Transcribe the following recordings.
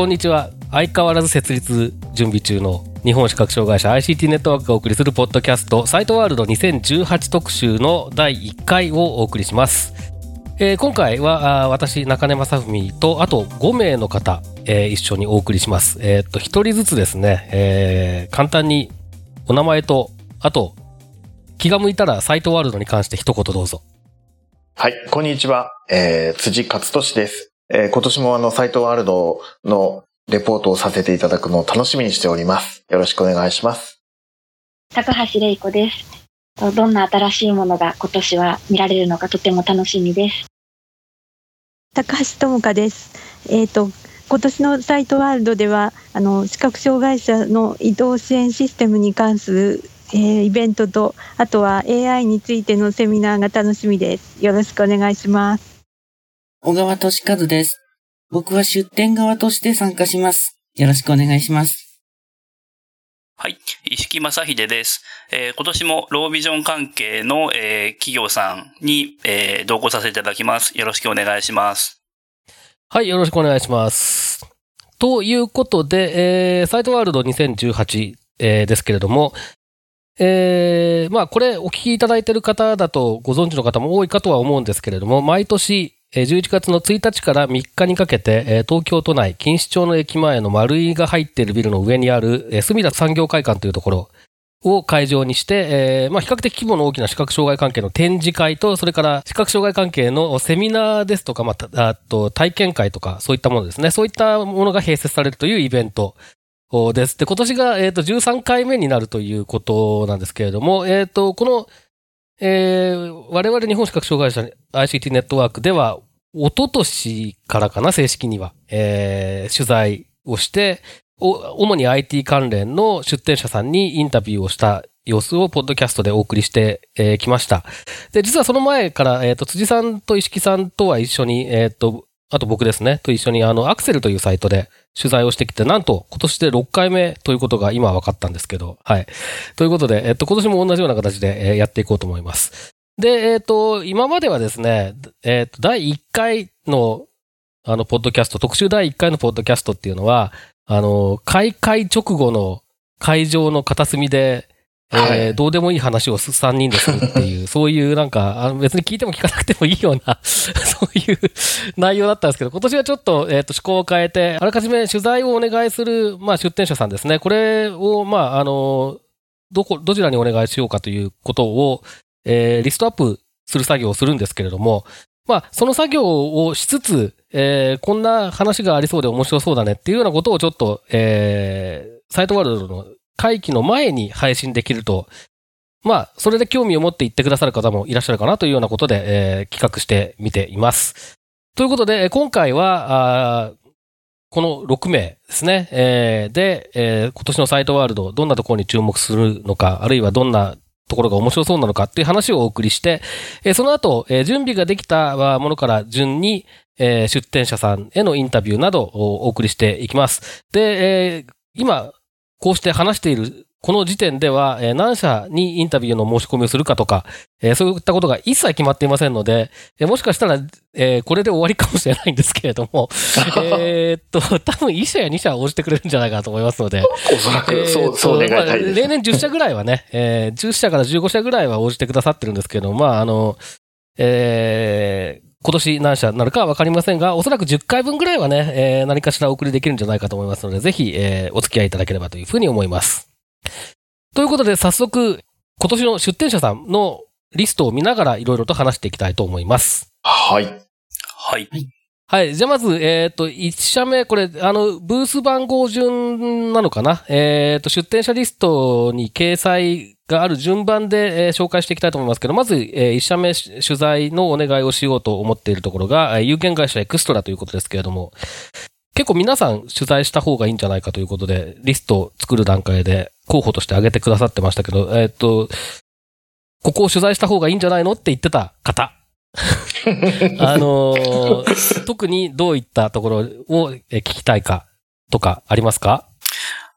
こんにちは。相変わらず設立準備中の日本視覚障害者 ICT ネットワークがお送りするポッドキャストサイトワールド2018特集の第1回をお送りします、えー今回はあ私中根正文とあと5名の方、えー一緒にお送りします。えーっと1人ずつですね、えー簡単にお名前とあと気が向いたらサイトワールドに関して一言どうぞ。はい、こんにちは。えー、辻勝利です。えー今年もあの、サイトワールドのレポートをさせていただくのを楽しみにしております。よろしくお願いします。高橋玲子です。どんな新しいものが今年は見られるのかとても楽しみです。高橋智香です。えっ、と今年のサイトワールドではあの視覚障害者の移動支援システムに関する、えーイベントとあとは AI についてのセミナーが楽しみです。よろしくお願いします。小川俊和です。僕は出店側として参加します。よろしくお願いします。はい。石木正秀です。えー今年もロービジョン関係の、えー企業さんに、えー同行させていただきます。よろしくお願いします。はい、よろしくお願いします。ということで、えーサイトワールド2018、えーですけれども、えーまあこれお聞きいただいている方だとご存知の方も多いかとは思うんですけれども、毎年、えー11月の1日から3日にかけて、東京都内、錦糸町の駅前の丸井が入っているビルの上にある、墨田産業会館というところを会場にして、まあ比較的規模の大きな視覚障害関係の展示会と、それから視覚障害関係のセミナーですとか、まあ、と体験会とか、そういったものですね。そういったものが併設されるというイベントです。で、今年が、えっ、と、13回目になるということなんですけれども、えっ、と、この、えー我々日本視覚障害者 ICT ネットワークでは、一昨年からかな、正式には、えー取材をして、主に IT 関連の出展者さんにインタビューをした様子をポッドキャストでお送りしてき、えーました。で、実はその前から、えっ、と、辻さんと石木さんとは一緒に、えっ、と、あと僕ですね、と一緒にあの、アクセルというサイトで取材をしてきて、なんと今年で6回目ということが今分かったんですけど、はい。ということで、えっと、今年も同じような形で、やっていこうと思います。で、えっと、今まではですね、えっと、第1回の、あの、ポッドキャスト、特集第1回のポッドキャストっていうのは、あの、開会直後の会場の片隅で、えーはいどうでもいい話を3人でするっていう、そういうなんか、あの別に聞いても聞かなくてもいいような、そういう内容だったんですけど、今年はちょっと、えっ、と、趣向を変えて、あらかじめ取材をお願いする、まあ、出展者さんですね。これを、まあ、あの、どこ、どちらにお願いしようかということを、えーリストアップする作業をするんですけれども、まあ、その作業をしつつ、えーこんな話がありそうで面白そうだねっていうようなことをちょっと、えーサイトワールドの会期の前に配信できると、まあ、それで興味を持って言ってくださる方もいらっしゃるかなというようなことで、えー企画してみています。ということで、今回は、あこの6名ですね。えーで、えー今年のサイトワールド、どんなところに注目するのか、あるいはどんなところが面白そうなのかっていう話をお送りして、えーその後、えー準備ができたものから順に、えー出展者さんへのインタビューなどをお送りしていきます。で、えー今、こうして話している、この時点では、えー何社にインタビューの申し込みをするかとか、えーそういったことが一切決まっていませんので、えーもしかしたら、えーこれで終わりかもしれないんですけれども、えーっと、多分1社や2社は応じてくれるんじゃないかなと思いますので、おそらく、えーそう、そう願いたいです。まあ例年10社ぐらいはね、えー10社から15社ぐらいは応じてくださってるんですけど、まあ、あの、えー今年何社になるかはわかりませんが、おそらく10回分ぐらいはね、えー何かしらお送りできるんじゃないかと思いますので、ぜひ、えーお付き合いいただければというふうに思います。ということで、早速、今年の出展者さんのリストを見ながらいろいろと話していきたいと思います。はい。はい。はい。じゃあまず、えっ、と、1社目、これ、あの、ブース番号順なのかな？えっ、と、出展者リストに掲載がある順番で、えー紹介していきたいと思いますけど、まず、え1社目取材のお願いをしようと思っているところが、有限会社エクストラということですけれども、結構皆さん取材した方がいいんじゃないかということで、リストを作る段階で候補として挙げてくださってましたけど、えっ、と、ここを取材した方がいいんじゃないの？って言ってた方。あのー特にどういったところをえ聞きたいかとかありますか？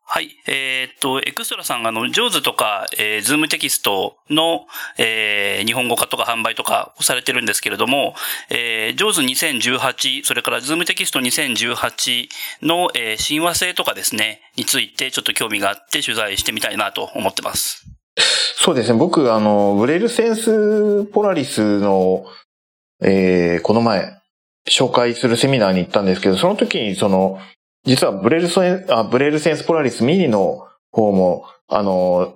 はい。えーっと、エクストラさんが、あの、ジョーズとか、えー、ズームテキストの、えー日本語化とか販売とかをされてるんですけれども、えー、ジョーズ2018、それからズームテキスト2018の、えー親和性とかですね、についてちょっと興味があって取材してみたいなと思ってます。そうですね。僕、あの、ブレルセンスポラリスの、えーこの前、紹介するセミナーに行ったんですけど、その時に、その、実はブレルセン、あ、ブレルセンスポラリスミニの方も、あの、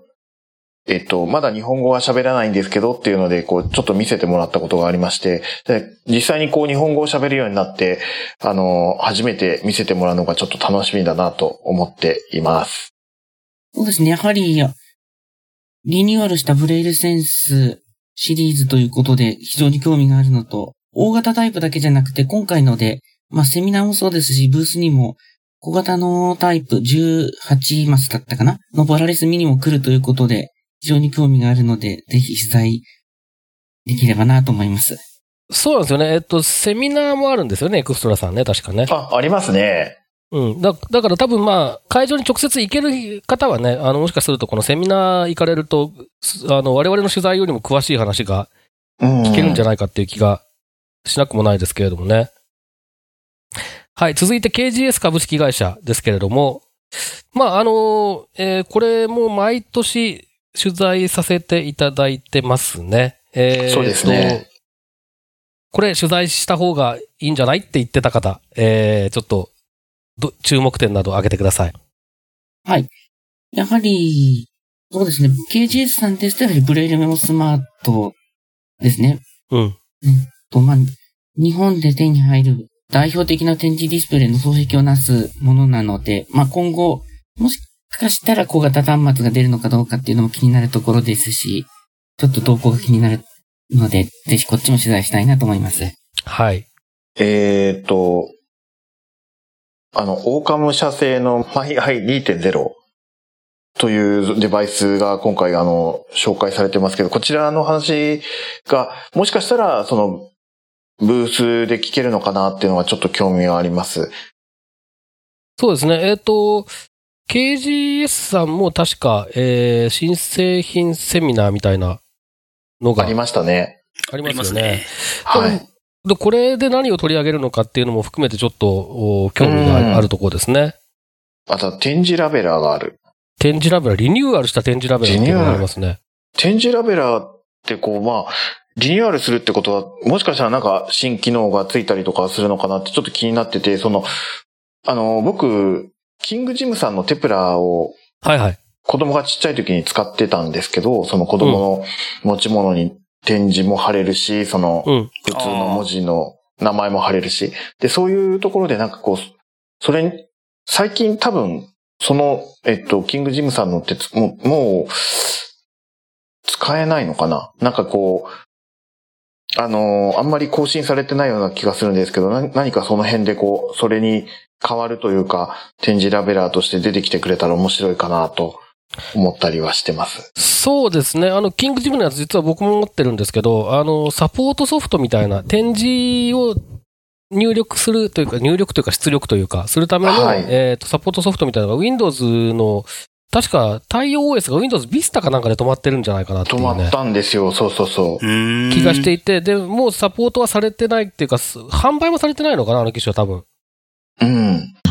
えっと、まだ日本語は喋らないんですけどっていうので、こう、ちょっと見せてもらったことがありまして、で実際にこう、日本語を喋るようになって、あの、初めて見せてもらうのがちょっと楽しみだなと思っています。そうですね。やはり、リニューアルしたブレイルセンスシリーズということで非常に興味があるのと、大型タイプだけじゃなくて今回ので、まあセミナーもそうですし、ブースにも小型のタイプ18マスだったかなのポラリスミニも来るということで、非常に興味があるので、ぜひ取材できればなと思います。そうなんですよね。えっと、セミナーもあるんですよね、エクストラさんね、確かね。あ、ありますね。うん。だだから多分まあ、会場に直接行ける方はね、あの、もしかするとこのセミナー行かれると、すあの、我々の取材よりも詳しい話がうん。聞けるんじゃないかっていう気がしなくもないですけれどもね。はい。続いて KGS 株式会社ですけれども、まあ、あの、えーこれも毎年取材させていただいてますね。えーそうですねとこれ取材した方がいいんじゃないって言ってた方、えーちょっと、ど注目点など挙げてください。はい。やはり、そうですね。KGS さんですと、やはりブレイルメモスマートですね。うん。と、まあ、日本で手に入る代表的な展示ディスプレイの双璧をなすものなので、まあ、今後、もしかしたら小型端末が出るのかどうかっていうのも気になるところですし、ちょっと動向が気になるので、ぜひこっちも取材したいなと思います。はい。えーっと、あの、オーカム社製の MyEye2.0 というデバイスが今回あの、紹介されてますけど、こちらの話が、もしかしたら、その、ブースで聞けるのかなっていうのがちょっと興味があります。そうですね。えっ、と、KGS さんも確か、えー新製品セミナーみたいなのがありましたね。ありますよねますね。。はい。で、これで何を取り上げるのかっていうのも含めてちょっとお興味があるところですね。あと、展示ラベラーがある。展示ラベラ、リニューアルした展示ラベラっていうのがありますね。展示ラベラーってこう、まあ、リニューアルするってことは、もしかしたらなんか新機能がついたりとかするのかなってちょっと気になってて、その、あの、僕、キングジムさんのテプラをはいはい。子供がちっちゃい時に使ってたんですけど、その子供の持ち物に展示も貼れるし、そのうん。普通の文字の名前も貼れるし、で、そういうところでなんかこう、それに、最近多分、その、えっと、キングジムさんのってつもう、もう、使えないのかな？なんかこう、あのーあんまり更新されてないような気がするんですけど、な何かその辺でこう、それに変わるというか、展示ラベラーとして出てきてくれたら面白いかなと思ったりはしてます。そうですね。あの、キングジムのやつ実は僕も持ってるんですけど、あの、サポートソフトみたいな展示を入力するというか、入力というか出力というか、するための、はいえっ、と、サポートソフトみたいなのが Windows の、確か対応 OS が Windows Vista かなんかで止まってるんじゃないかなっていうね止まっ。たんですよ。そうそうそう。うーん。気がしていて、で、もうサポートはされてないっていうか、す販売もされてないのかな、あの機種は多分。うん。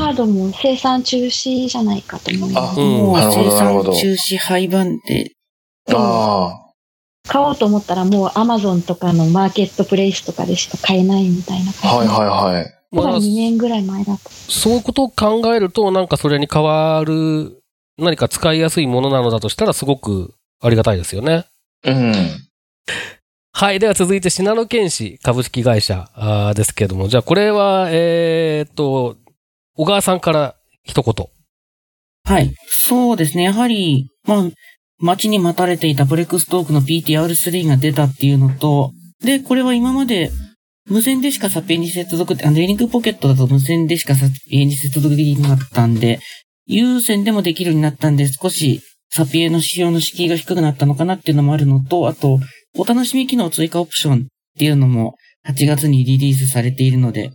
カードも生産中止じゃないかと思います。あうんもう生産中止廃盤で、あ買おうと思ったらもう Amazon とかのマーケットプレイスとかでしか買えないみたいなあ。感じ。はいはいはい。まだまあ2年ぐらい前だと。そういうことを考えると、なんかそれに変わる、何か使いやすいものなのだとしたら、すごくありがたいですよね。うん。はい。では続いて、信濃健士株式会社ですけれども、じゃあこれは、えーっと、小川さんから一言。はい。そうですね。やはり、まあ、待ちに待たれていたブレックストークの PTR3 が出たっていうのと、で、これは今まで無線でしかサピエに接続、あの、リングポケットだと無線でしかサピエに接続できなかったんで、有線でもできるようになったんで、少しサピエの仕様の敷居が低くなったのかなっていうのもあるのと、あと、お楽しみ機能追加オプションっていうのも8月にリリースされているので、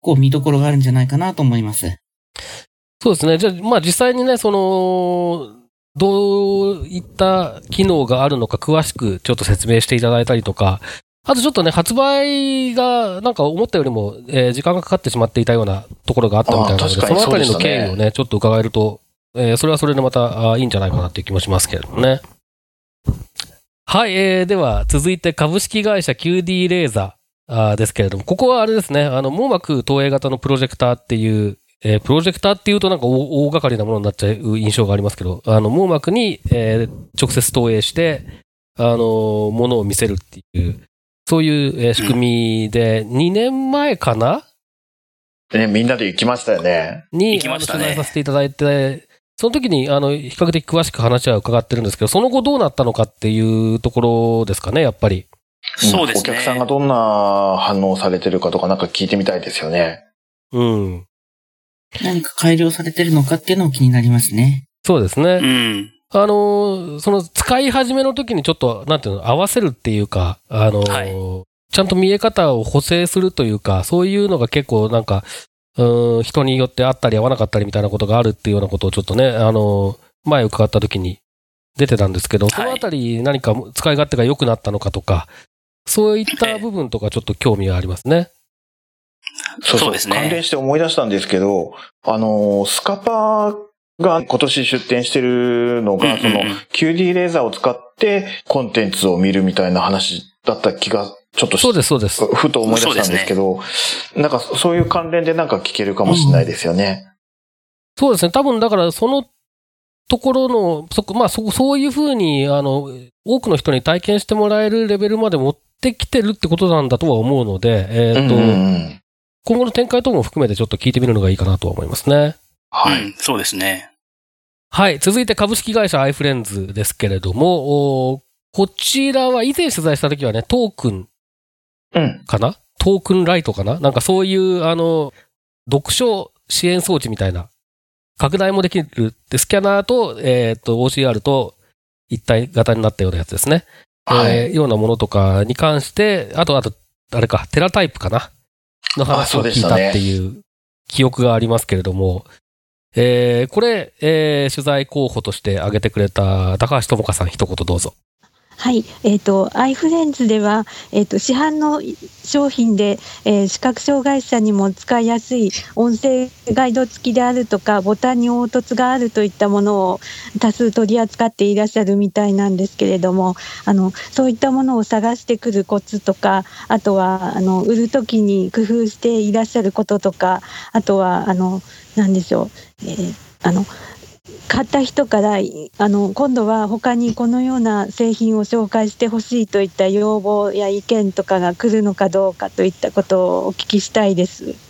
構見どころがあるんじゃないかなと思います。そうですね。じゃあ、まあ実際にね、その、どういった機能があるのか詳しくちょっと説明していただいたりとか、あとちょっとね、発売がなんか思ったよりも、えー時間がかかってしまっていたようなところがあったみたいなので、そあー確かにのあたりの経緯をね、ちょっと伺えると、えーそれはそれでまたあーいいんじゃないかなっていう気もしますけれどもね。はい、えー、では続いて株式会社 QD レーザーあーですけれども、ここはあれですね、あの、網膜投影型のプロジェクターっていう、えープロジェクターっていうとなんか大大掛かりなものになっちゃう印象がありますけど、あの、網膜に、えー直接投影して、あの、ものを見せるっていう、そういう、えー仕組みで、2年前かな？ね、みんなで行きましたよね。に、行きましたね取材させていただいて、その時に、あの、比較的詳しく話は伺ってるんですけど、その後どうなったのかっていうところですかね、やっぱり。そうですね。お客さんがどんな反応されてるかとかなんか聞いてみたいですよね。うん。何か改良されてるのかっていうのも気になりますね。そうですね。うん。あの、その使い始めの時にちょっと、なんていうの、合わせるっていうか、あの、はいちゃんと見え方を補正するというか、そういうのが結構なんか、うん、人によってあったり合わなかったりみたいなことがあるっていうようなことをちょっとね、あの、前伺った時に出てたんですけど、そのあたり何か使い勝手が良くなったのかとか、そういった部分とかちょっと興味がありますね。そうそうですね関連して思い出したんですけど、あの、スカパーが今年出展してるのが、うんうんうんその QD レーザーを使ってコンテンツを見るみたいな話だった気がちょっとしそうです、そうです。ふと思い出したんですけど、なんかそういう関連でなんか聞けるかもしれないですよね。そうですね。多分だからそのところの、そこ、まあそ、そういうふうに、あの、多くの人に体験してもらえるレベルまで持ってきてるってことなんだとは思うので、えっ、と、うんうんうん今後の展開等も含めてちょっと聞いてみるのがいいかなとは思いますね。はい。うんそうですね。はい。続いて株式会社アイフレンズですけれども、おこちらは以前取材した時はね、トークンうん。かな？トークンライトかな？なんかそういう、あの、読書支援装置みたいな、拡大もできるって、スキャナーと、えっ、と、OCR と一体型になったようなやつですね。はい。えーようなものとかに関して、あと、あと、あれか、テラタイプかな？の話を聞いたっていう記憶がありますけれども、えーこれ、えー取材候補として挙げてくれた高橋智香さん一言どうぞ。はい、えっ、と、アイフレンズでは、えっ、と、市販の商品で、えー視覚障害者にも使いやすい音声ガイド付きであるとか、ボタンに凹凸があるといったものを多数取り扱っていらっしゃるみたいなんですけれども、あの、そういったものを探してくるコツとか、あとは、あの、売るときに工夫していらっしゃることとか、あとは、あの、なんでしょう、えーあの、買った人からあの今度は他にこのような製品を紹介してほしいといった要望や意見とかが来るのかどうかといったことをお聞きしたいです。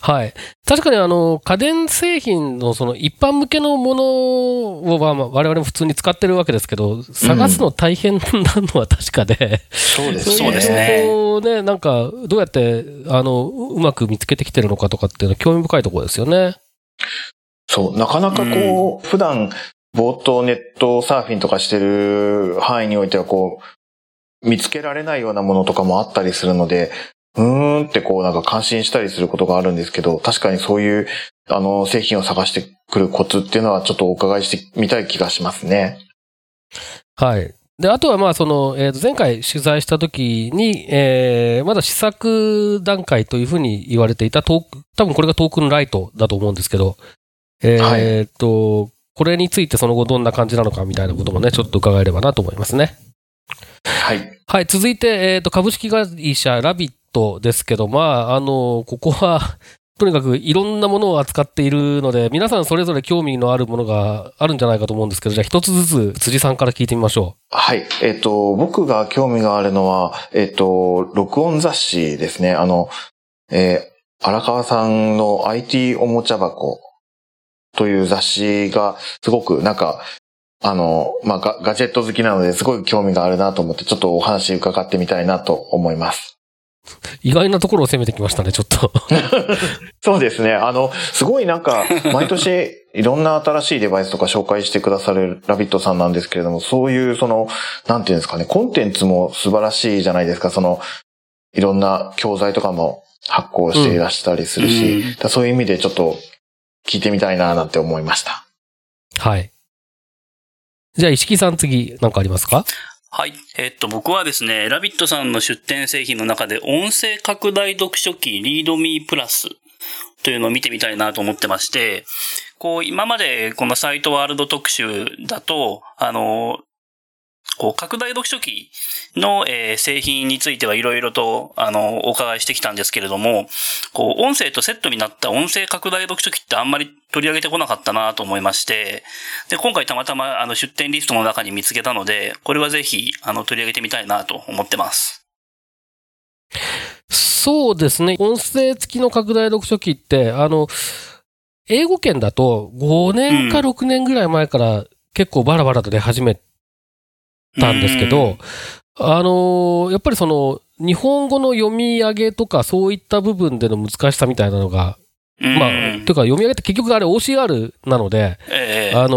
はい。確かにあの、家電製品のその一般向けのものを、まあまあ我々も普通に使ってるわけですけど、探すの大変なのは確かで、そうですね。そうですねそうね、なんか、どうやって、あの、ううまく見つけてきてるのかとかっていうのは興味深いところですよね。そう、なかなかこう、普段、ぼーっとネットサーフィンとかしてる範囲においてはこう、見つけられないようなものとかもあったりするので、うーんってこうなんか感心したりすることがあるんですけど、確かにそういう、あの、製品を探してくるコツっていうのはちょっとお伺いしてみたい気がしますね。はい。で、あとはまあ、その、えーと前回取材した時に、えーまだ試作段階というふうに言われていたトーク、多分これがトークンライトだと思うんですけど、えっ、と、これについてその後どんな感じなのかみたいなこともね、ちょっと伺えればなと思いますね。はい。はい、続いて、えっ、と、株式会社ラビットですけど、まあ、あの、ここは、とにかくいろんなものを扱っているので、皆さんそれぞれ興味のあるものがあるんじゃないかと思うんですけど、じゃあ一つずつ辻さんから聞いてみましょはい。えっ、と、僕が興味があるのは、えっ、と、録音雑誌ですね。あの、えー荒川さんの IT おもちゃ箱という雑誌が、すごくなんか、あの、まあガ、ガジェット好きなのですごい興味があるなと思って、ちょっとお話伺ってみたいなと思います。う。意外なところを攻めてきましたね、ちょっと。そうですね。あの、すごいなんか、毎年いろんな新しいデバイスとか紹介してくださるラビットさんなんですけれども、そういうその、なんていうんですかね、コンテンツも素晴らしいじゃないですか。その、いろんな教材とかも発行していらしたりするし、うんそういう意味でちょっと聞いてみたいななんて思いました。はい。じゃあ、石木さん次、なんかありますか？はい。えっと、僕はですね、ラビットさんの出展製品の中で、音声拡大読書機リードミープラスというのを見てみたいなと思ってまして、こう、今までこのサイトワールド特集だと、あの、こう、拡大読書機の、えー製品についてはいろいろと、あの、お伺いしてきたんですけれども、こう、音声とセットになった音声拡大読書機ってあんまり取り上げてこなかったなと思いまして、で、今回たまたまあの出展リストの中に見つけたので、これはぜひあの取り上げてみたいなと思ってます。そうですね。音声付きの拡大読書機って、あの、英語圏だと5年かうん6年ぐらい前から結構バラバラと出始めたんですけど、あのーやっぱりその、日本語の読み上げとかそういった部分での難しさみたいなのが、うん、まあ、うんというか読み上げって結局あれ OCR なので、ええあの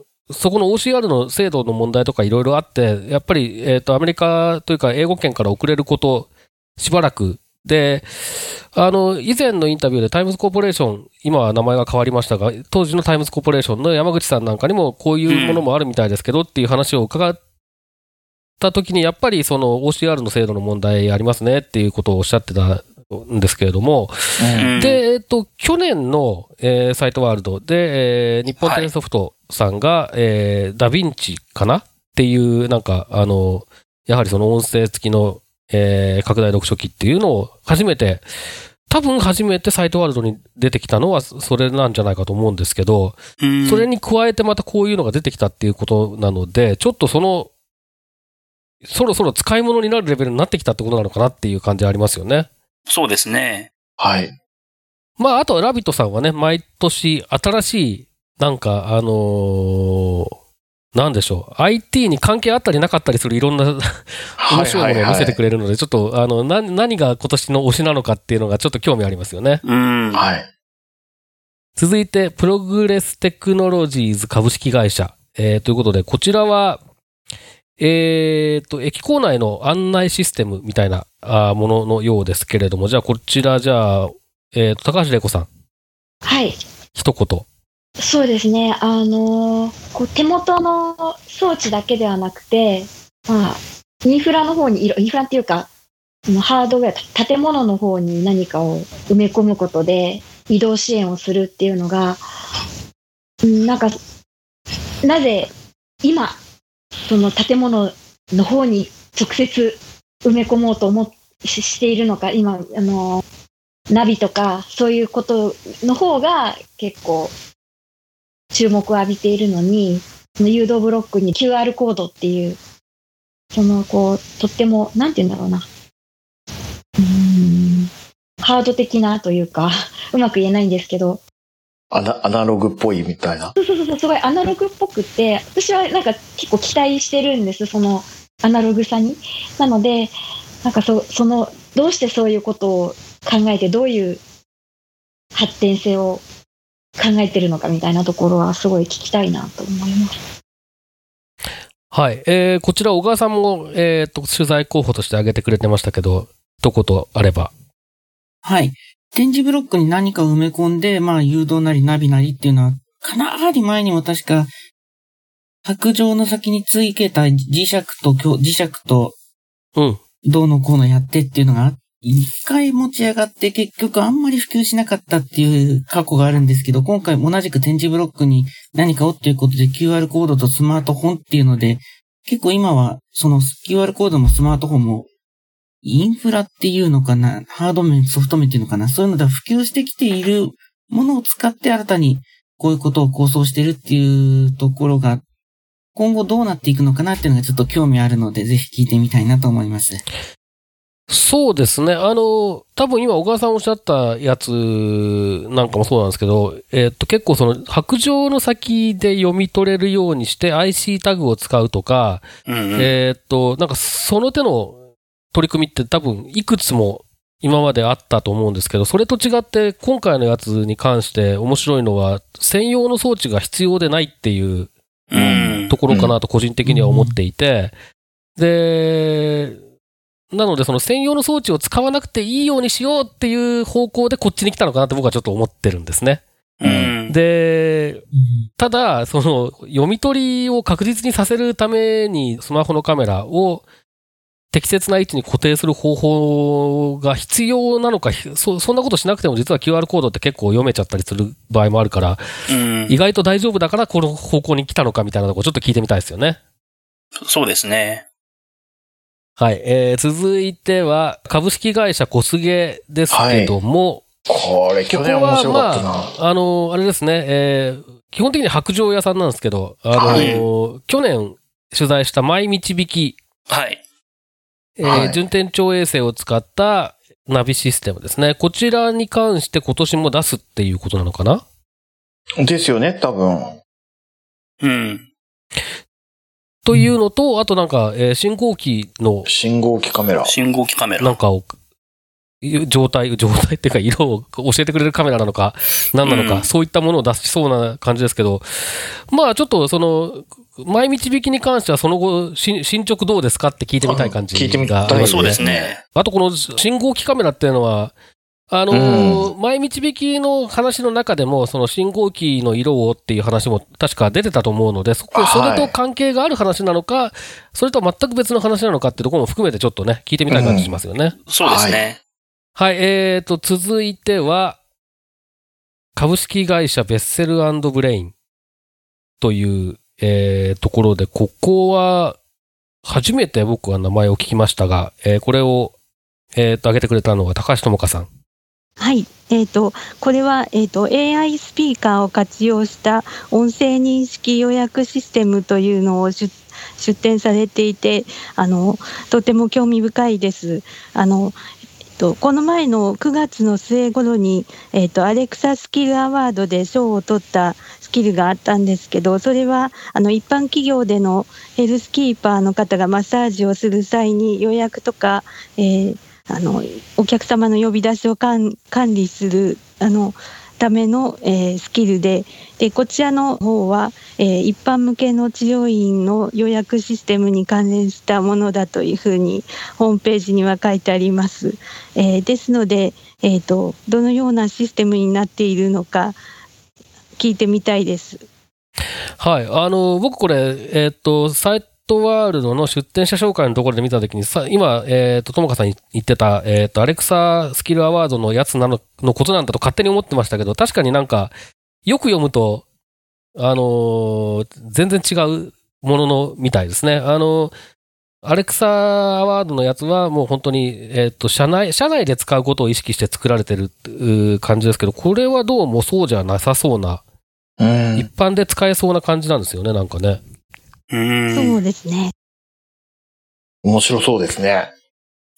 ーそこの OCR の精度の問題とかいろいろあって、やっぱり、えっ、と、アメリカというか英語圏から遅れること、しばらく。で、あの、以前のインタビューでタイムズコーポレーション、今は名前が変わりましたが、当時のタイムズコーポレーションの山口さんなんかにもこういうものもあるみたいですけどっていう話を伺った時に、やっぱりその OCR の精度の問題ありますねっていうことをおっしゃってたんですけれども、うん。で、えっと、去年の、えーサイトワールドで、えー日本テレソフトさんが、えーダヴィンチかなっていう、なんか、あの、やはりその音声付きの、えー拡大読書機っていうのを初めて、多分初めてサイトワールドに出てきたのはそれなんじゃないかと思うんですけど、うん。それに加えてまたこういうのが出てきたっていうことなので、ちょっとその、そろそろ使い物になるレベルになってきたってことなのかなっていう感じありますよね。そうですね。はい。まあ、あとはラビットさんはね、毎年新しい、なんか、あのーなんでしょう。IT に関係あったりなかったりするいろんな 面白いものを見せてくれるので、ちょっと、あの、な、何が今年の推しなのかっていうのがちょっと興味ありますよね。うん。はい。続いて、プログレステクノロジーズ株式会社。えー、ということで、こちらは、えーと、駅構内の案内システムみたいなもののようですけれども、じゃあこちら、じゃあ、えーと、高橋玲子さん、はい。一言。そうですね。あのーこう手元の装置だけではなくて、まあ、インフラの方にインフラっていうか、そのハードウェア、た建物の方に何かを埋め込むことで移動支援をするっていうのが、うんなんか、なぜ今、その建物の方に直接埋め込もうと思っししているのか、今、あのナビとかそういうことの方が結構注目を浴びているのに、その誘導ブロックに QR コードっていう、そのこう、とっても、なんて言うんだろうな。うーん、ハード的なというか、うまく言えないんですけど、アナアナログっぽいみたいな？そうそうそう、すごいアナログっぽくって、私はなんか結構期待してるんです、そのアナログさに。なので、なんかそその、どうしてそういうことを考えて、どういう発展性を考えてるのかみたいなところはすごい聞きたいなと思います。はい。えー、こちら、小川さんも、えー、と、取材候補として挙げてくれてましたけど、一言あれば。はい。展示ブロックに何かを埋め込んで、まあ、誘導なりナビなりっていうのは、かなり前にも確か、白状の先についけた磁石と強、磁石と、うん。どうのこうのやってっていうのが、一回持ち上がって結局あんまり普及しなかったっていう過去があるんですけど、今回同じく展示ブロックに何かをっていうことで QR コードとスマートフォンっていうので、結構今はその QR コードもスマートフォンもインフラっていうのかな、ハード面、ソフト面っていうのかな、そういうので普及してきているものを使って新たにこういうことを構想してるっていうところが、今後どうなっていくのかなっていうのがちょっと興味あるので、ぜひ聞いてみたいなと思います。そうですね。あの、多分今小川さんおっしゃったやつなんかもそうなんですけど、えっと結構その白状の先で読み取れるようにして IC タグを使うとか、うんうん。えっと、なんかその手の取り組みって多分いくつも今まであったと思うんですけど、それと違って今回のやつに関して面白いのは専用の装置が必要でないっていううん。ところかなと個人的には思っていて、で、なのでその専用の装置を使わなくていいようにしようっていう方向でこっちに来たのかなって僕はちょっと思ってるんですね。うん。で、ただ、その読み取りを確実にさせるためにスマホのカメラを適切な位置に固定する方法が必要なのか、ひそそんなことしなくても実は QR コードって結構読めちゃったりする場合もあるから、うん意外と大丈夫だからこの方向に来たのかみたいなとこちょっと聞いてみたいですよね。そうですね。はい。えー、続いては、株式会社小菅ですけども、これ、去年面白かったな。まあ、あの、あれですね、えー基本的に白状屋さんなんですけど、あの、はい去年取材したマイ導き、はい。えーはい順天長衛星を使ったナビシステムですね。こちらに関して今年も出すっていうことなのかな？ですよね、多分。うん。というのと、あとなんか、えー信号機の信号機カメラ。信号機カメラ。なんかを、いう状態、状態っていうか色を教えてくれるカメラなのか、何なのか、うんそういったものを出しそうな感じですけど、まあちょっとその、前導きに関してはその後、し進捗どうですかって聞いてみたい感じあ聞いてみたいですね。あとこの信号機カメラっていうのは、あのー前導きの話の中でも、その信号機の色をっていう話も確か出てたと思うので、そこ、はいそれと関係がある話なのか、それとは全く別の話なのかっていうところも含めてちょっとね、聞いてみたい感じしますよね。そうですね。はい、えーと、続いては、株式会社ベッセルブレインという、えーところで、ここは、初めて僕は名前を聞きましたが、えーこれを、えーと、挙げてくれたのは高橋智香さん。はい。えっ、と、これは、えっ、と、AI スピーカーを活用した音声認識予約システムというのを出出展されていて、あの、とても興味深いです。あの、と、この前の9月の末頃に、えっと、アレクサスキルアワードで賞を取ったキルがあったんですけど、それは、あの、一般企業でのヘルスキーパーの方がマッサージをする際に予約とか、えーあのお客様の呼び出しを管理するあのための、えースキルででこちらの方は、えー一般向けの治療院の予約システムに関連したものだというふうにホームページには書いてあります。えーですので、えー、とどのようなシステムになっているのか聞いてみたいです。はい。あの、僕これ、えっ、と、サイトワールドの出展者紹介のところで見たときに、さ今、えっ、と、ともかさん言ってた、えっ、と、アレクサスキルアワードのやつなの、のことなんだと勝手に思ってましたけど、確かになんか、よく読むと、あの全然違うものの、みたいですね。あのアレクサアワードのやつはもう本当に、えっ、と、社内、社内で使うことを意識して作られてる感じですけど、これはどうもそうじゃなさそうな、うん。一般で使えそうな感じなんですよね、なんかね。うん。そうですね。面白そうですね。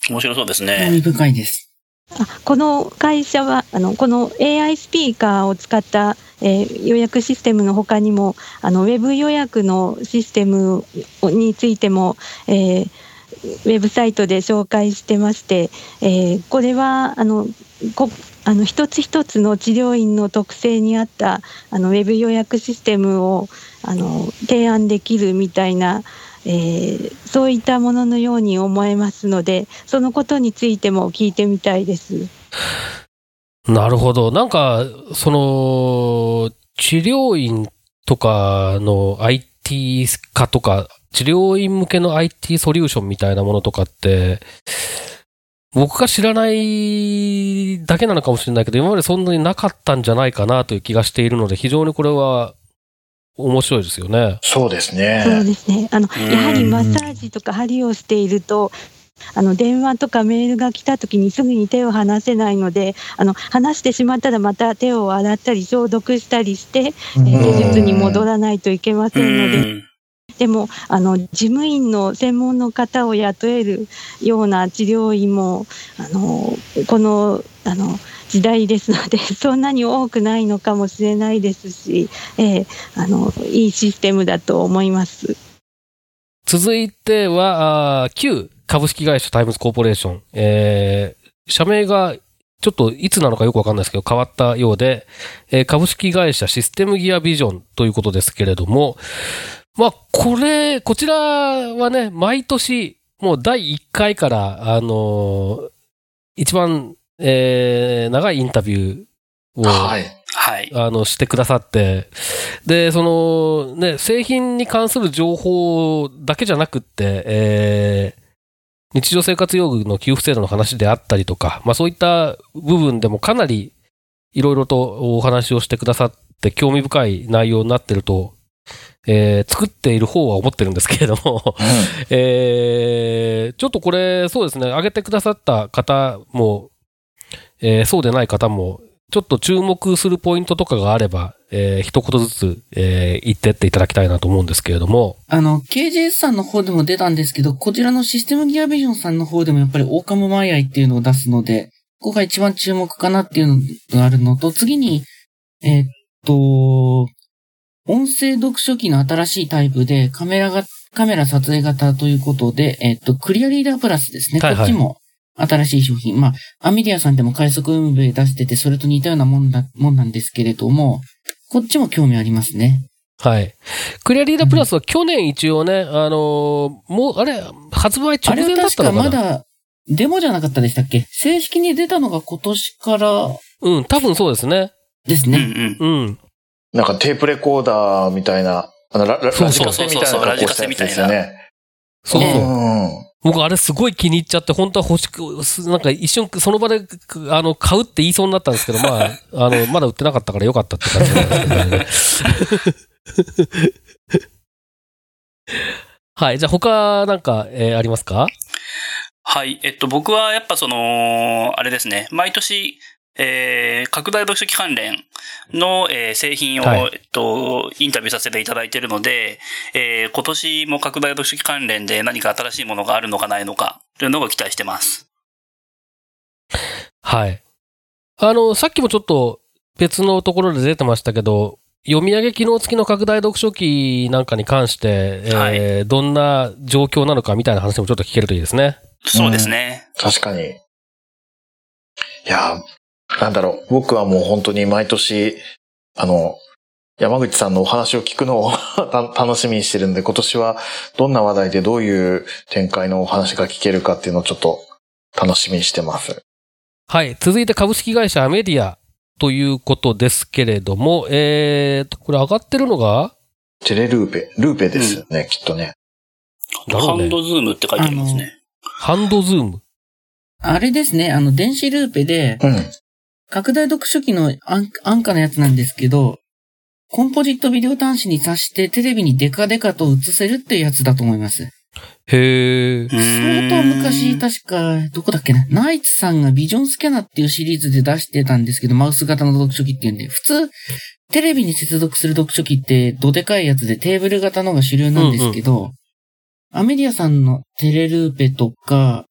面白そうです興ね。味深いです。あこの会社はあのこの AI スピーカーを使った、えー予約システムの他にもあのウェブ予約のシステムについても、えーウェブサイトで紹介してまして、えーこれはあのこあの一つ一つの治療院の特性に合ったあのウェブ予約システムをあの提案できるみたいな、えーそういったもののように思えますのでそのことについても聞いてみたいです。なるほど。なんか、その、治療院とかの IT 化とか、治療院向けの IT ソリューションみたいなものとかって、僕が知らないだけなのかもしれないけど、今までそんなになかったんじゃないかなという気がしているので、非常にこれは面白いですよね。そうですそうね。ですね。あの、うんやはりマッサージとか針をしていると、あの電話とかメールが来た時にすぐに手を離せないのであの離してしまったらまた手を洗ったり消毒したりして、えー技術に戻らないといけませんので。うんでもあの事務員の専門の方を雇えるような治療院もあのこのあの時代ですので そんなに多くないのかもしれないですし、ええあのいいシステムだと思います。続いては、旧株式会社タイムズコーポレーション。えー、社名がちょっといつなのかよくわかんないですけど変わったようで、えー株式会社システムギアビジョンということですけれども、まあ、これ、こちらはね、毎年、もう第1回から、あのー一番、えー長いインタビューを、はい。はい。あの、してくださって、で、その、ね、製品に関する情報だけじゃなくって、えー日常生活用具の給付制度の話であったりとか、まあそういった部分でもかなりいろいろとお話をしてくださって興味深い内容になってると、えー作っている方は思ってるんですけれども、えーちょっとこれ、そうですね、上げてくださった方も、えーそうでない方も、ちょっと注目するポイントとかがあれば、えー一言ずつ、えー言ってっていただきたいなと思うんですけれども、あの、KJS さんの方でも出たんですけど、こちらのシステムギアビジョンさんの方でもやっぱりオーカムマイアイっていうのを出すので、ここが一番注目かなっていうのがあるのと、次に、えーっと、音声読書機の新しいタイプで、カメラが、カメラ撮影型ということで、えーっと、クリアリーダープラスですね。はいはいこっちも新しい商品。まあ、アメディアさんでも快速運営出してて、それと似たようなもんだ、もんなんですけれども、こっちも興味ありますね。はい。クリアリーダープラスは去年一応ね、あのーもう、あれ、発売直前だっ確かたのかな？まだ、デモじゃなかったでしたっけ？正式に出たのが今年からうん、多分そうですね。うんですね。うん。うん。なんかテープレコーダーみたいな、あのラララジカセみたいな格好したやつですよね。そうそう。うん僕あれすごい気に入っちゃって、本当は欲しく、すなんか一瞬その場で、くあの、買うって言いそうになったんですけど、まあ、あの、まだ売ってなかったからよかったって感じなんですけどね。はい。じゃあ他なんか、えーありますか？はい。えっと、僕はやっぱその、あれですね、毎年、えー、拡大読書機関連の、えー製品を、はいえっと、インタビューさせていただいているので、えー、今年も拡大読書機関連で何か新しいものがあるのかないのか、というのを期待してます。はい。あの、さっきもちょっと別のところで出てましたけど、読み上げ機能付きの拡大読書機なんかに関して、えーどんな状況なのかみたいな話もちょっと聞けるといいですね。そうですね。確かに。いや、なんだろう。僕はもう本当に毎年、あの、山口さんのお話を聞くのを た楽しみにしてるんで、今年はどんな話題でどういう展開のお話が聞けるかっていうのをちょっと楽しみにしてます。はい。続いて株式会社アメディアということですけれども、えーと、これ上がってるのが？テレルーペ、ルーペですよね、きっとね。ねハンドズームって書いてありますね。ハンドズーム。あれですね、あの、電子ルーペで、うん。拡大読書機の安安価なやつなんですけど、コンポジットビデオ端子に挿してテレビにデカデカと映せるっていうやつだと思います。へー。相当昔、確か、どこだっけな、ナイツさんがビジョンスキャナっていうシリーズで出してたんですけど、マウス型の読書機っていうんで、普通、テレビに接続する読書機って、どでかいやつでテーブル型のが主流なんですけど、アメディアさんのテレルーペとか、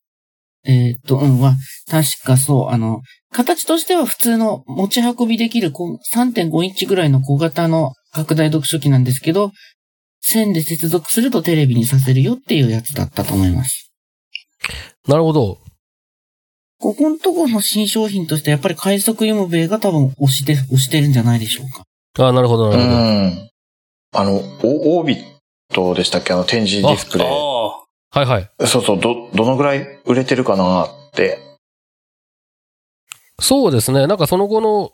えーっと、うん、は、確かそう、あの、形としては普通の持ち運びできるこう3.5インチぐらいの小型の拡大読書機なんですけど、線で接続するとテレビにさせるよっていうやつだったと思います。なるほど。ここのところの新商品としてやっぱり快速読む米が多分押して、押してるんじゃないでしょうか。あなるほど、なうるほど。ん。あの、オオービットでしたっけ？あの展示ディスプレイ。あはいはい。そうそう、ど、どのぐらい売れてるかなって。そうですね。なんかその後の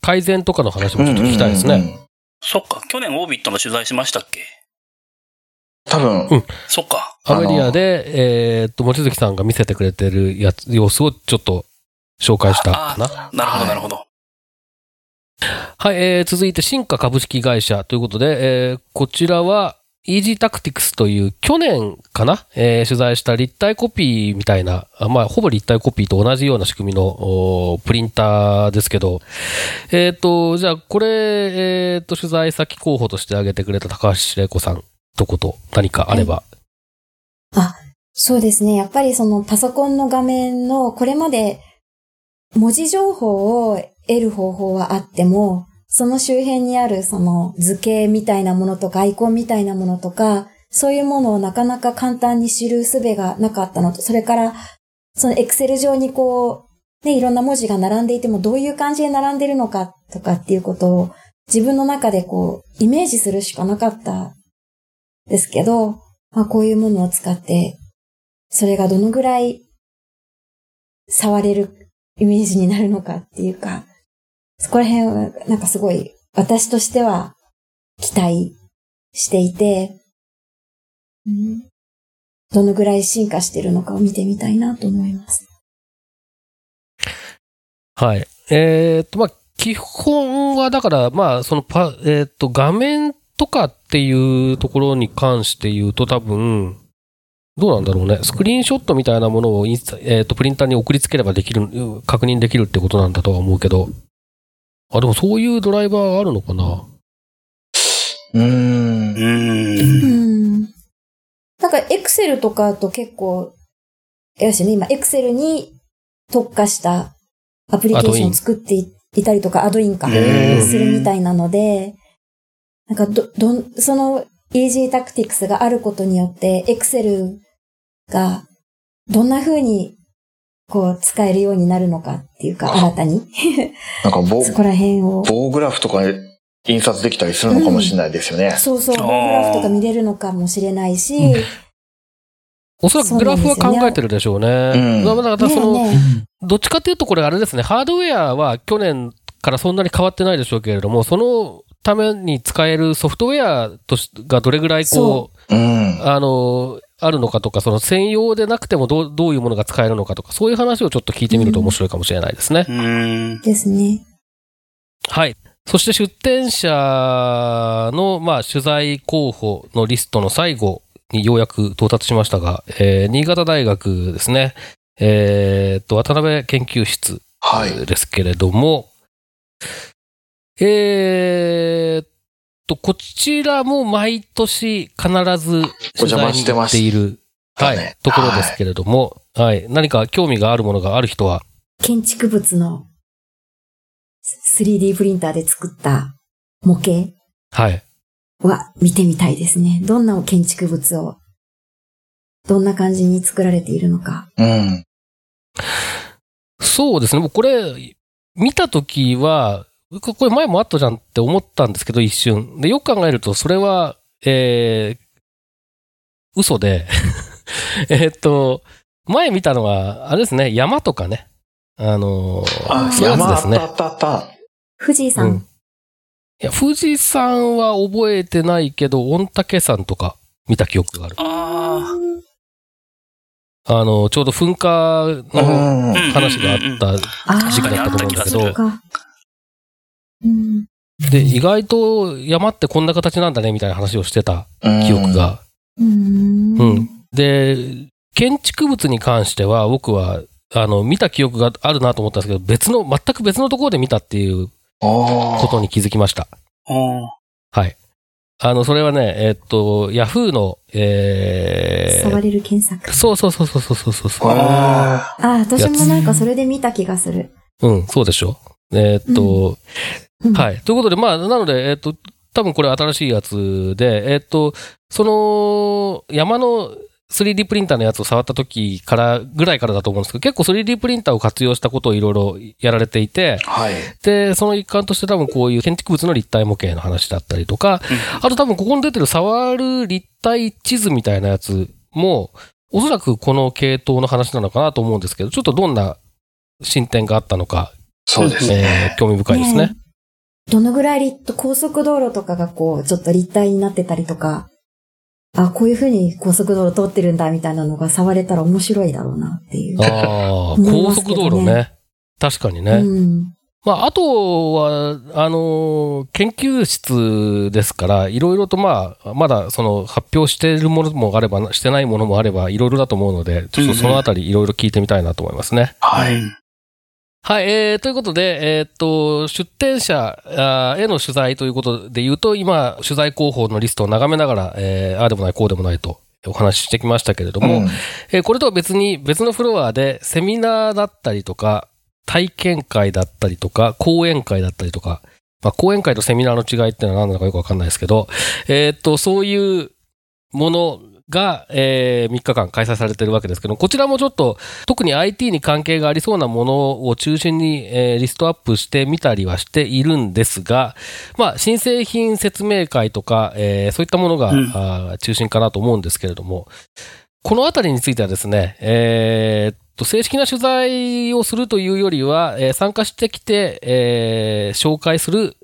改善とかの話もちょっと聞きたいですね。うんうんうんあ、そっか。去年オービットの取材しましたっけ？多分、うんそっか。アメリアで、えーっと、望月さんが見せてくれてるやつ、様子をちょっと紹介したかな。なるほど、はいなるほど。はい、えー続いて、新華株式会社ということで、えーこちらは、イージータクティクスという去年かな、えー取材した立体コピーみたいな、まあ、ほぼ立体コピーと同じような仕組みのプリンターですけど、えっ、と、じゃあ、これ、えっ、と、取材先候補として挙げてくれた高橋玲子さん、一言何かあれば。あそうですね。やっぱりそのパソコンの画面のこれまで文字情報を得る方法はあっても、その周辺にあるその図形みたいなものとかアイコンみたいなものとか、そういうものをなかなか簡単に知る術がなかったのと、それからそのエクセル上にこう、ね、いろんな文字が並んでいてもどういう感じで並んでるのかとかっていうことを自分の中でこう、イメージするしかなかったですけど、まあこういうものを使ってそれがどのぐらい触れるイメージになるのかっていうか、そこら辺はなんかすごい私としては期待していて、うんどのぐらい進化してるのかを見てみたいなと思います。はい。えっ、と、まあ、基本は、だから、まあ、そのパ、えっ、と、画面とかっていうところに関して言うと多分、どうなんだろうね。スクリーンショットみたいなものをインスタ、えっ、と、プリンターに送りつければできる、確認できるってことなんだとは思うけど。あ、でもそういうドライバーあるのかな？うーん。う。うんん。なんかエクセルとかと結構、やしね、今エクセルに特化したアプリケーションを作っていいたりとか、アドインか、するみたいなので、なんかど、どん、その Easy Tactics があることによって、エクセルがどんな風にこう使えるようになるのかっていうか、新たに。なんか棒、そこら辺を。棒グラフとか印刷できたりするのかもしれないですよね。そうそう、あー棒グラフとか見れるのかもしれないし、うんおそらくグラフは考えてるでしょうね。うんまあだからその、ねえねどっちかっていうとこれあれですね、ハードウェアは去年からそんなに変わってないでしょうけれども、そのために使えるソフトウェアとしがどれぐらいこう、うん。あの、あるのかとか、その専用でなくてもどうどういうものが使えるのかとか、そういう話をちょっと聞いてみると面白いかもしれないですね。うん。ですね。はい。そして出展者の、まあ、取材候補のリストの最後にようやく到達しましたが、えー新潟大学ですね。えーっと、渡辺研究室はい。ですけれども、えーっと、こちらも毎年必ず取材に行っている、はいところですけれども、はい、何か興味があるものがある人は、建築物の 3D プリンターで作った模型はい。は見てみたいですね。どんな建築物を、どんな感じに作られているのか。うん。そうですね。僕これ、見たときは、ここれ前もあったじゃんって思ったんですけど、一瞬。で、よく考えると、それは、えー、嘘で、えーっと、前見たのは、あれですね、山とかね。あのーあ、そういう山あやつですね。ったあったあった。藤井さん。うんいや、富士山は覚えてないけど、御嶽山とか見た記憶がある。ああの、ちょうど噴火うの。話があったあ時期だったと思うんだけどで、意外と山ってこんな形なんだね、みたいな話をしてた記憶が。うん。うん。で、建築物に関しては、僕は、あの、見た記憶があるなと思ったんですけど、別の、全く別のところで見たっていうあことに気づきました。うんはい。あの、それはね、えっと、ヤフーの、え触ー、れる検索。そうそうそうそうそうそうそう。あ。あ、私もなんかそれで見た気がする。うん、そうでしょ。えーっと、うんはい。ということで、まあ、なので、えーっと、多分これ新しいやつで、えーっと、その、山の 3D プリンターのやつを触った時から、ぐらいからだと思うんですけど、結構 3D プリンターを活用したことをいろいろやられていて、はい。で、その一環として多分こういう建築物の立体模型の話だったりとか、あと多分ここに出てる触る立体地図みたいなやつも、おそらくこの系統の話なのかなと思うんですけど、ちょっとどんな進展があったのか、そうですえね。ー興味深いですね。ねどのぐらい立高速道路とかがこう、ちょっと立体になってたりとか、あ、こういう風に高速道路通ってるんだみたいなのが触れたら面白いだろうなっていう。ああ、思い高速道路ね。確かにね。うん。まあ、あとは、あの、研究室ですから、いろいろとまあ、まだその発表しているものもあれば、してないものもあれば、いろいろだと思うので、ちょっとそのあたりいろいろ聞いてみたいなと思いますね。はい。はい、えー、ということで、えーっと、出展者への取材ということで言うと、今、取材広報のリストを眺めながら、えー、ああでもない、こうでもないとお話ししてきましたけれども、うん。えーこれとは別に別のフロアでセミナーだったりとか、体験会だったりとか、講演会だったりとか、まあ、講演会とセミナーの違いっていうのは何なのかよくわかんないですけど、えーっと、そういうものが、え3日間開催されてるわけですけど、こちらもちょっと、特に IT に関係がありそうなものを中心に、えーリストアップしてみたりはしているんですが、まあ、新製品説明会とか、えーそういったものが、うん。中心かなと思うんですけれども、このあたりについてはですね、えー正式な取材をするというよりは、えー参加してきて、えー紹介する、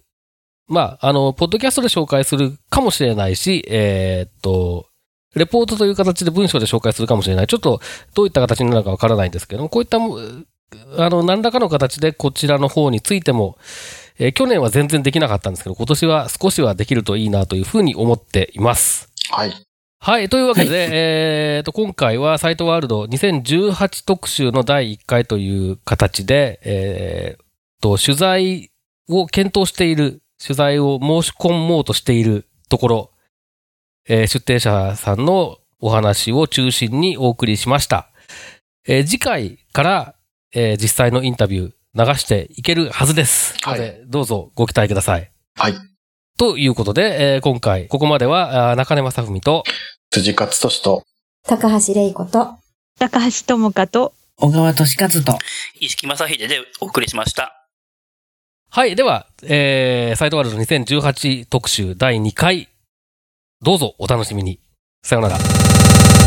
まあ、あの、ポッドキャストで紹介するかもしれないし、えーっと、レポートという形で文章で紹介するかもしれない。ちょっとどういった形になるかわからないんですけども、こういったも、あの、何らかの形でこちらの方についても、えー去年は全然できなかったんですけど、今年は少しはできるといいなというふうに思っています。はい。はい。というわけで、えーと、今回はサイトワールド2018特集の第1回という形で、えーと、取材を検討している、取材を申し込もうとしているところ、えー出展者さんのお話を中心にお送りしました。えー次回から、えー実際のインタビュー流していけるはずです。はいので、どうぞご期待ください。はい。ということで、えー今回、ここまでは、中根正文と、辻勝利と、高橋玲子と、高橋智香と、小川俊和と、石木正秀でお送りしました。はい。では、えー、サイトワールド2018特集第2回、どうぞお楽しみに。さようなら。